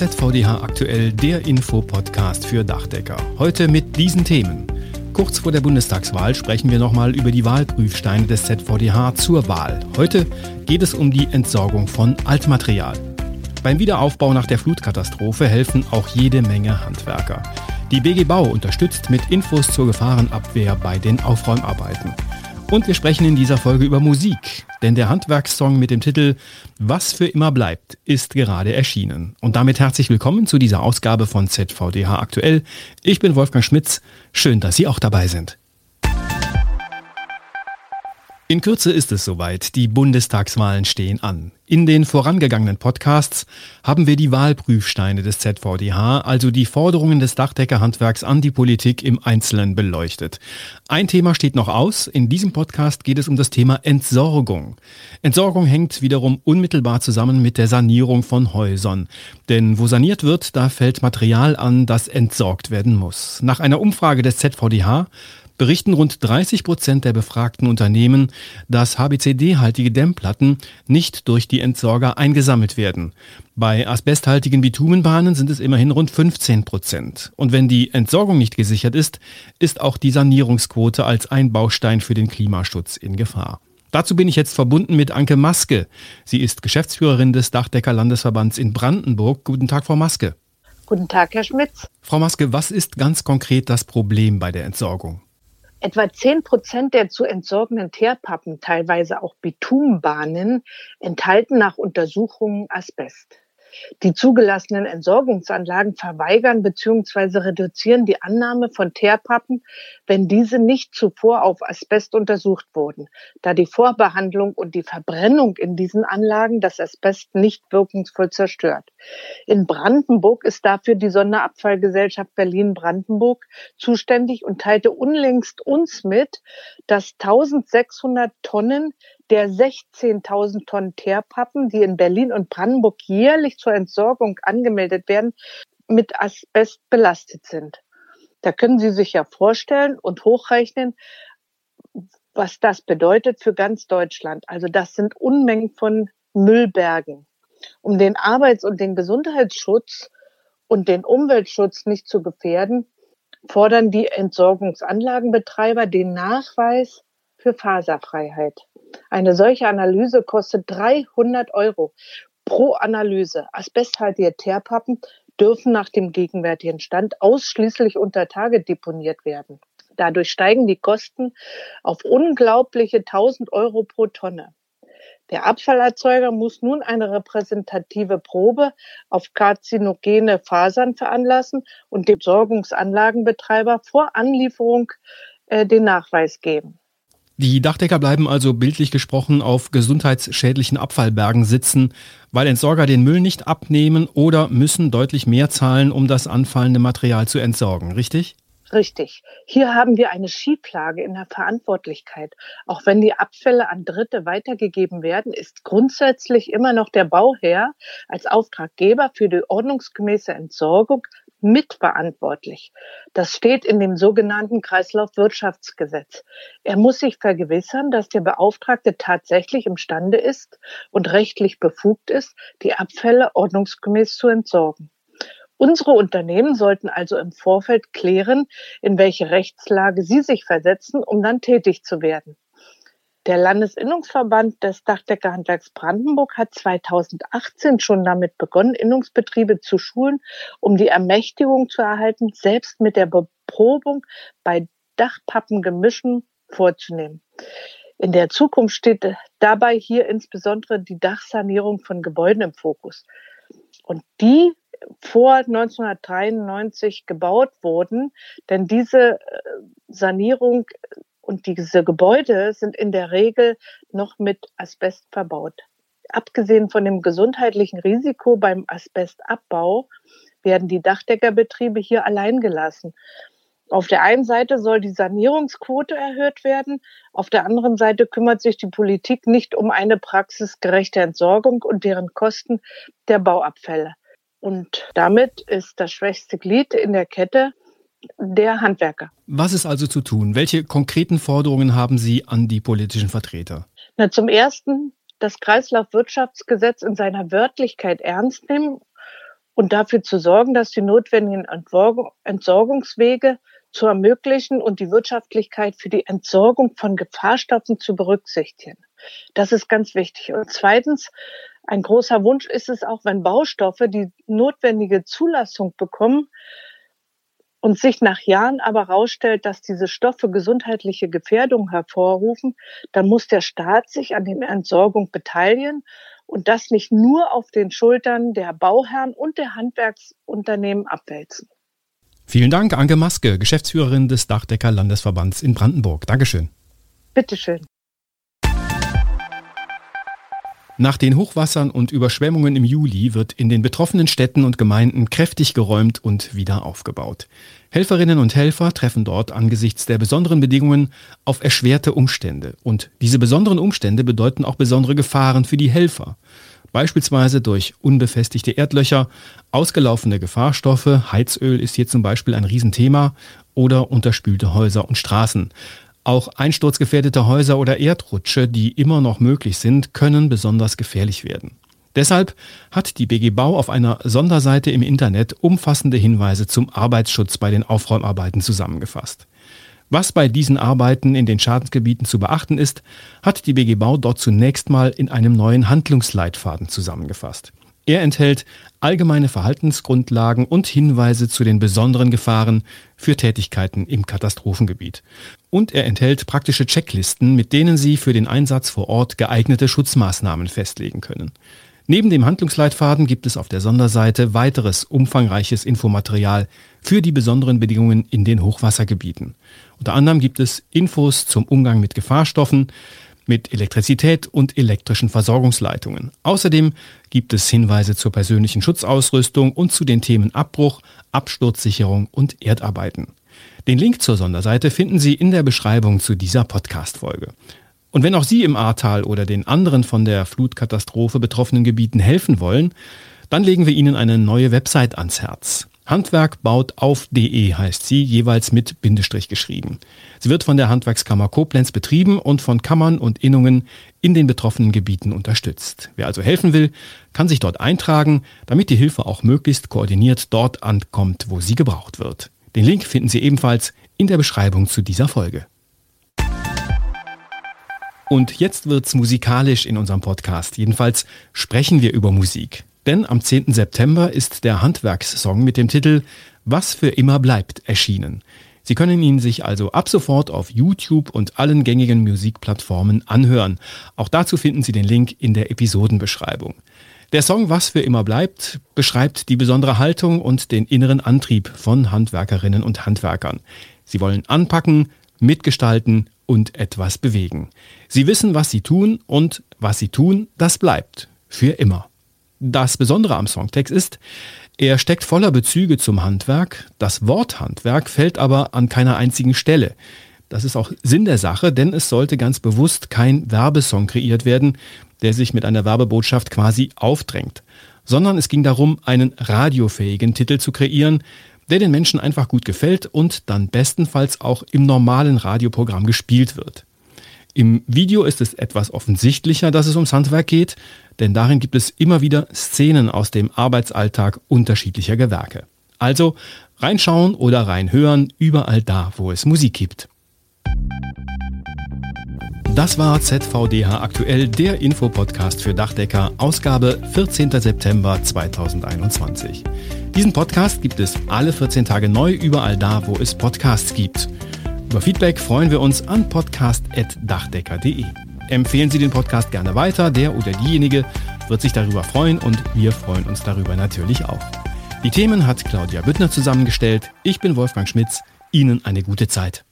ZVDH aktuell der Infopodcast für Dachdecker. Heute mit diesen Themen. Kurz vor der Bundestagswahl sprechen wir nochmal über die Wahlprüfsteine des ZVDH zur Wahl. Heute geht es um die Entsorgung von Altmaterial. Beim Wiederaufbau nach der Flutkatastrophe helfen auch jede Menge Handwerker. Die BG Bau unterstützt mit Infos zur Gefahrenabwehr bei den Aufräumarbeiten. Und wir sprechen in dieser Folge über Musik, denn der Handwerkssong mit dem Titel Was für immer bleibt ist gerade erschienen. Und damit herzlich willkommen zu dieser Ausgabe von ZVDH aktuell. Ich bin Wolfgang Schmitz. Schön, dass Sie auch dabei sind. In Kürze ist es soweit. Die Bundestagswahlen stehen an. In den vorangegangenen Podcasts haben wir die Wahlprüfsteine des ZVDH, also die Forderungen des Dachdeckerhandwerks an die Politik im Einzelnen beleuchtet. Ein Thema steht noch aus. In diesem Podcast geht es um das Thema Entsorgung. Entsorgung hängt wiederum unmittelbar zusammen mit der Sanierung von Häusern. Denn wo saniert wird, da fällt Material an, das entsorgt werden muss. Nach einer Umfrage des ZVDH berichten rund 30 Prozent der befragten Unternehmen, dass HBCD-haltige Dämmplatten nicht durch die Entsorger eingesammelt werden. Bei asbesthaltigen Bitumenbahnen sind es immerhin rund 15 Prozent. Und wenn die Entsorgung nicht gesichert ist, ist auch die Sanierungsquote als ein Baustein für den Klimaschutz in Gefahr. Dazu bin ich jetzt verbunden mit Anke Maske. Sie ist Geschäftsführerin des Dachdecker Landesverbands in Brandenburg. Guten Tag, Frau Maske. Guten Tag, Herr Schmitz. Frau Maske, was ist ganz konkret das Problem bei der Entsorgung? Etwa zehn Prozent der zu entsorgenden Teerpappen, teilweise auch Bitumenbahnen, enthalten nach Untersuchungen Asbest. Die zugelassenen Entsorgungsanlagen verweigern bzw. reduzieren die Annahme von Teerpappen, wenn diese nicht zuvor auf Asbest untersucht wurden, da die Vorbehandlung und die Verbrennung in diesen Anlagen das Asbest nicht wirkungsvoll zerstört. In Brandenburg ist dafür die Sonderabfallgesellschaft Berlin-Brandenburg zuständig und teilte unlängst uns mit, dass 1600 Tonnen der 16.000 Tonnen Teerpappen, die in Berlin und Brandenburg jährlich zur Entsorgung angemeldet werden, mit Asbest belastet sind. Da können Sie sich ja vorstellen und hochrechnen, was das bedeutet für ganz Deutschland. Also das sind Unmengen von Müllbergen. Um den Arbeits- und den Gesundheitsschutz und den Umweltschutz nicht zu gefährden, fordern die Entsorgungsanlagenbetreiber den Nachweis für Faserfreiheit. Eine solche Analyse kostet 300 Euro pro Analyse. Asbesthaltige Teerpappen dürfen nach dem gegenwärtigen Stand ausschließlich unter Tage deponiert werden. Dadurch steigen die Kosten auf unglaubliche 1000 Euro pro Tonne. Der Abfallerzeuger muss nun eine repräsentative Probe auf karzinogene Fasern veranlassen und dem Sorgungsanlagenbetreiber vor Anlieferung äh, den Nachweis geben. Die Dachdecker bleiben also bildlich gesprochen auf gesundheitsschädlichen Abfallbergen sitzen, weil Entsorger den Müll nicht abnehmen oder müssen deutlich mehr zahlen, um das anfallende Material zu entsorgen, richtig? Richtig. Hier haben wir eine Schieflage in der Verantwortlichkeit. Auch wenn die Abfälle an Dritte weitergegeben werden, ist grundsätzlich immer noch der Bauherr als Auftraggeber für die ordnungsgemäße Entsorgung mitverantwortlich. Das steht in dem sogenannten Kreislaufwirtschaftsgesetz. Er muss sich vergewissern, dass der Beauftragte tatsächlich imstande ist und rechtlich befugt ist, die Abfälle ordnungsgemäß zu entsorgen. Unsere Unternehmen sollten also im Vorfeld klären, in welche Rechtslage sie sich versetzen, um dann tätig zu werden. Der Landesinnungsverband des Dachdeckerhandwerks Brandenburg hat 2018 schon damit begonnen, Innungsbetriebe zu schulen, um die Ermächtigung zu erhalten, selbst mit der Beprobung bei Dachpappengemischen vorzunehmen. In der Zukunft steht dabei hier insbesondere die Dachsanierung von Gebäuden im Fokus. Und die vor 1993 gebaut wurden, denn diese äh, Sanierung und diese Gebäude sind in der Regel noch mit Asbest verbaut. Abgesehen von dem gesundheitlichen Risiko beim Asbestabbau werden die Dachdeckerbetriebe hier allein gelassen. Auf der einen Seite soll die Sanierungsquote erhöht werden, auf der anderen Seite kümmert sich die Politik nicht um eine praxisgerechte Entsorgung und deren Kosten der Bauabfälle. Und damit ist das schwächste Glied in der Kette der Handwerker. Was ist also zu tun? Welche konkreten Forderungen haben Sie an die politischen Vertreter? Na, zum Ersten das Kreislaufwirtschaftsgesetz in seiner Wörtlichkeit ernst nehmen und dafür zu sorgen, dass die notwendigen Entsorgungswege zu ermöglichen und die Wirtschaftlichkeit für die Entsorgung von Gefahrstoffen zu berücksichtigen. Das ist ganz wichtig. Und zweitens, ein großer Wunsch ist es auch, wenn Baustoffe die notwendige Zulassung bekommen und sich nach Jahren aber herausstellt, dass diese Stoffe gesundheitliche Gefährdungen hervorrufen, dann muss der Staat sich an der Entsorgung beteiligen und das nicht nur auf den Schultern der Bauherren und der Handwerksunternehmen abwälzen. Vielen Dank, Anke Maske, Geschäftsführerin des Dachdecker Landesverbands in Brandenburg. Dankeschön. Bitteschön. Nach den Hochwassern und Überschwemmungen im Juli wird in den betroffenen Städten und Gemeinden kräftig geräumt und wieder aufgebaut. Helferinnen und Helfer treffen dort angesichts der besonderen Bedingungen auf erschwerte Umstände. Und diese besonderen Umstände bedeuten auch besondere Gefahren für die Helfer. Beispielsweise durch unbefestigte Erdlöcher, ausgelaufene Gefahrstoffe, Heizöl ist hier zum Beispiel ein Riesenthema, oder unterspülte Häuser und Straßen. Auch einsturzgefährdete Häuser oder Erdrutsche, die immer noch möglich sind, können besonders gefährlich werden. Deshalb hat die BG Bau auf einer Sonderseite im Internet umfassende Hinweise zum Arbeitsschutz bei den Aufräumarbeiten zusammengefasst. Was bei diesen Arbeiten in den Schadensgebieten zu beachten ist, hat die BG Bau dort zunächst mal in einem neuen Handlungsleitfaden zusammengefasst. Er enthält allgemeine Verhaltensgrundlagen und Hinweise zu den besonderen Gefahren für Tätigkeiten im Katastrophengebiet. Und er enthält praktische Checklisten, mit denen Sie für den Einsatz vor Ort geeignete Schutzmaßnahmen festlegen können. Neben dem Handlungsleitfaden gibt es auf der Sonderseite weiteres umfangreiches Infomaterial für die besonderen Bedingungen in den Hochwassergebieten. Unter anderem gibt es Infos zum Umgang mit Gefahrstoffen, mit Elektrizität und elektrischen Versorgungsleitungen. Außerdem gibt es Hinweise zur persönlichen Schutzausrüstung und zu den Themen Abbruch, Absturzsicherung und Erdarbeiten. Den Link zur Sonderseite finden Sie in der Beschreibung zu dieser Podcast-Folge. Und wenn auch Sie im Ahrtal oder den anderen von der Flutkatastrophe betroffenen Gebieten helfen wollen, dann legen wir Ihnen eine neue Website ans Herz. Handwerkbautauf.de heißt sie, jeweils mit Bindestrich geschrieben. Sie wird von der Handwerkskammer Koblenz betrieben und von Kammern und Innungen in den betroffenen Gebieten unterstützt. Wer also helfen will, kann sich dort eintragen, damit die Hilfe auch möglichst koordiniert dort ankommt, wo sie gebraucht wird. Den Link finden Sie ebenfalls in der Beschreibung zu dieser Folge. Und jetzt wird's musikalisch in unserem Podcast. Jedenfalls sprechen wir über Musik. Denn am 10. September ist der Handwerkssong mit dem Titel Was für immer bleibt erschienen. Sie können ihn sich also ab sofort auf YouTube und allen gängigen Musikplattformen anhören. Auch dazu finden Sie den Link in der Episodenbeschreibung. Der Song Was für immer bleibt beschreibt die besondere Haltung und den inneren Antrieb von Handwerkerinnen und Handwerkern. Sie wollen anpacken, mitgestalten und etwas bewegen. Sie wissen, was sie tun und was sie tun, das bleibt für immer. Das Besondere am Songtext ist, er steckt voller Bezüge zum Handwerk, das Wort Handwerk fällt aber an keiner einzigen Stelle. Das ist auch Sinn der Sache, denn es sollte ganz bewusst kein Werbesong kreiert werden, der sich mit einer Werbebotschaft quasi aufdrängt, sondern es ging darum, einen radiofähigen Titel zu kreieren, der den Menschen einfach gut gefällt und dann bestenfalls auch im normalen Radioprogramm gespielt wird. Im Video ist es etwas offensichtlicher, dass es ums Handwerk geht, denn darin gibt es immer wieder Szenen aus dem Arbeitsalltag unterschiedlicher Gewerke. Also reinschauen oder reinhören, überall da, wo es Musik gibt. Das war ZVDH aktuell, der Infopodcast für Dachdecker, Ausgabe 14. September 2021. Diesen Podcast gibt es alle 14 Tage neu überall da, wo es Podcasts gibt. Über Feedback freuen wir uns an podcast.dachdecker.de. Empfehlen Sie den Podcast gerne weiter, der oder diejenige wird sich darüber freuen und wir freuen uns darüber natürlich auch. Die Themen hat Claudia Büttner zusammengestellt. Ich bin Wolfgang Schmitz. Ihnen eine gute Zeit.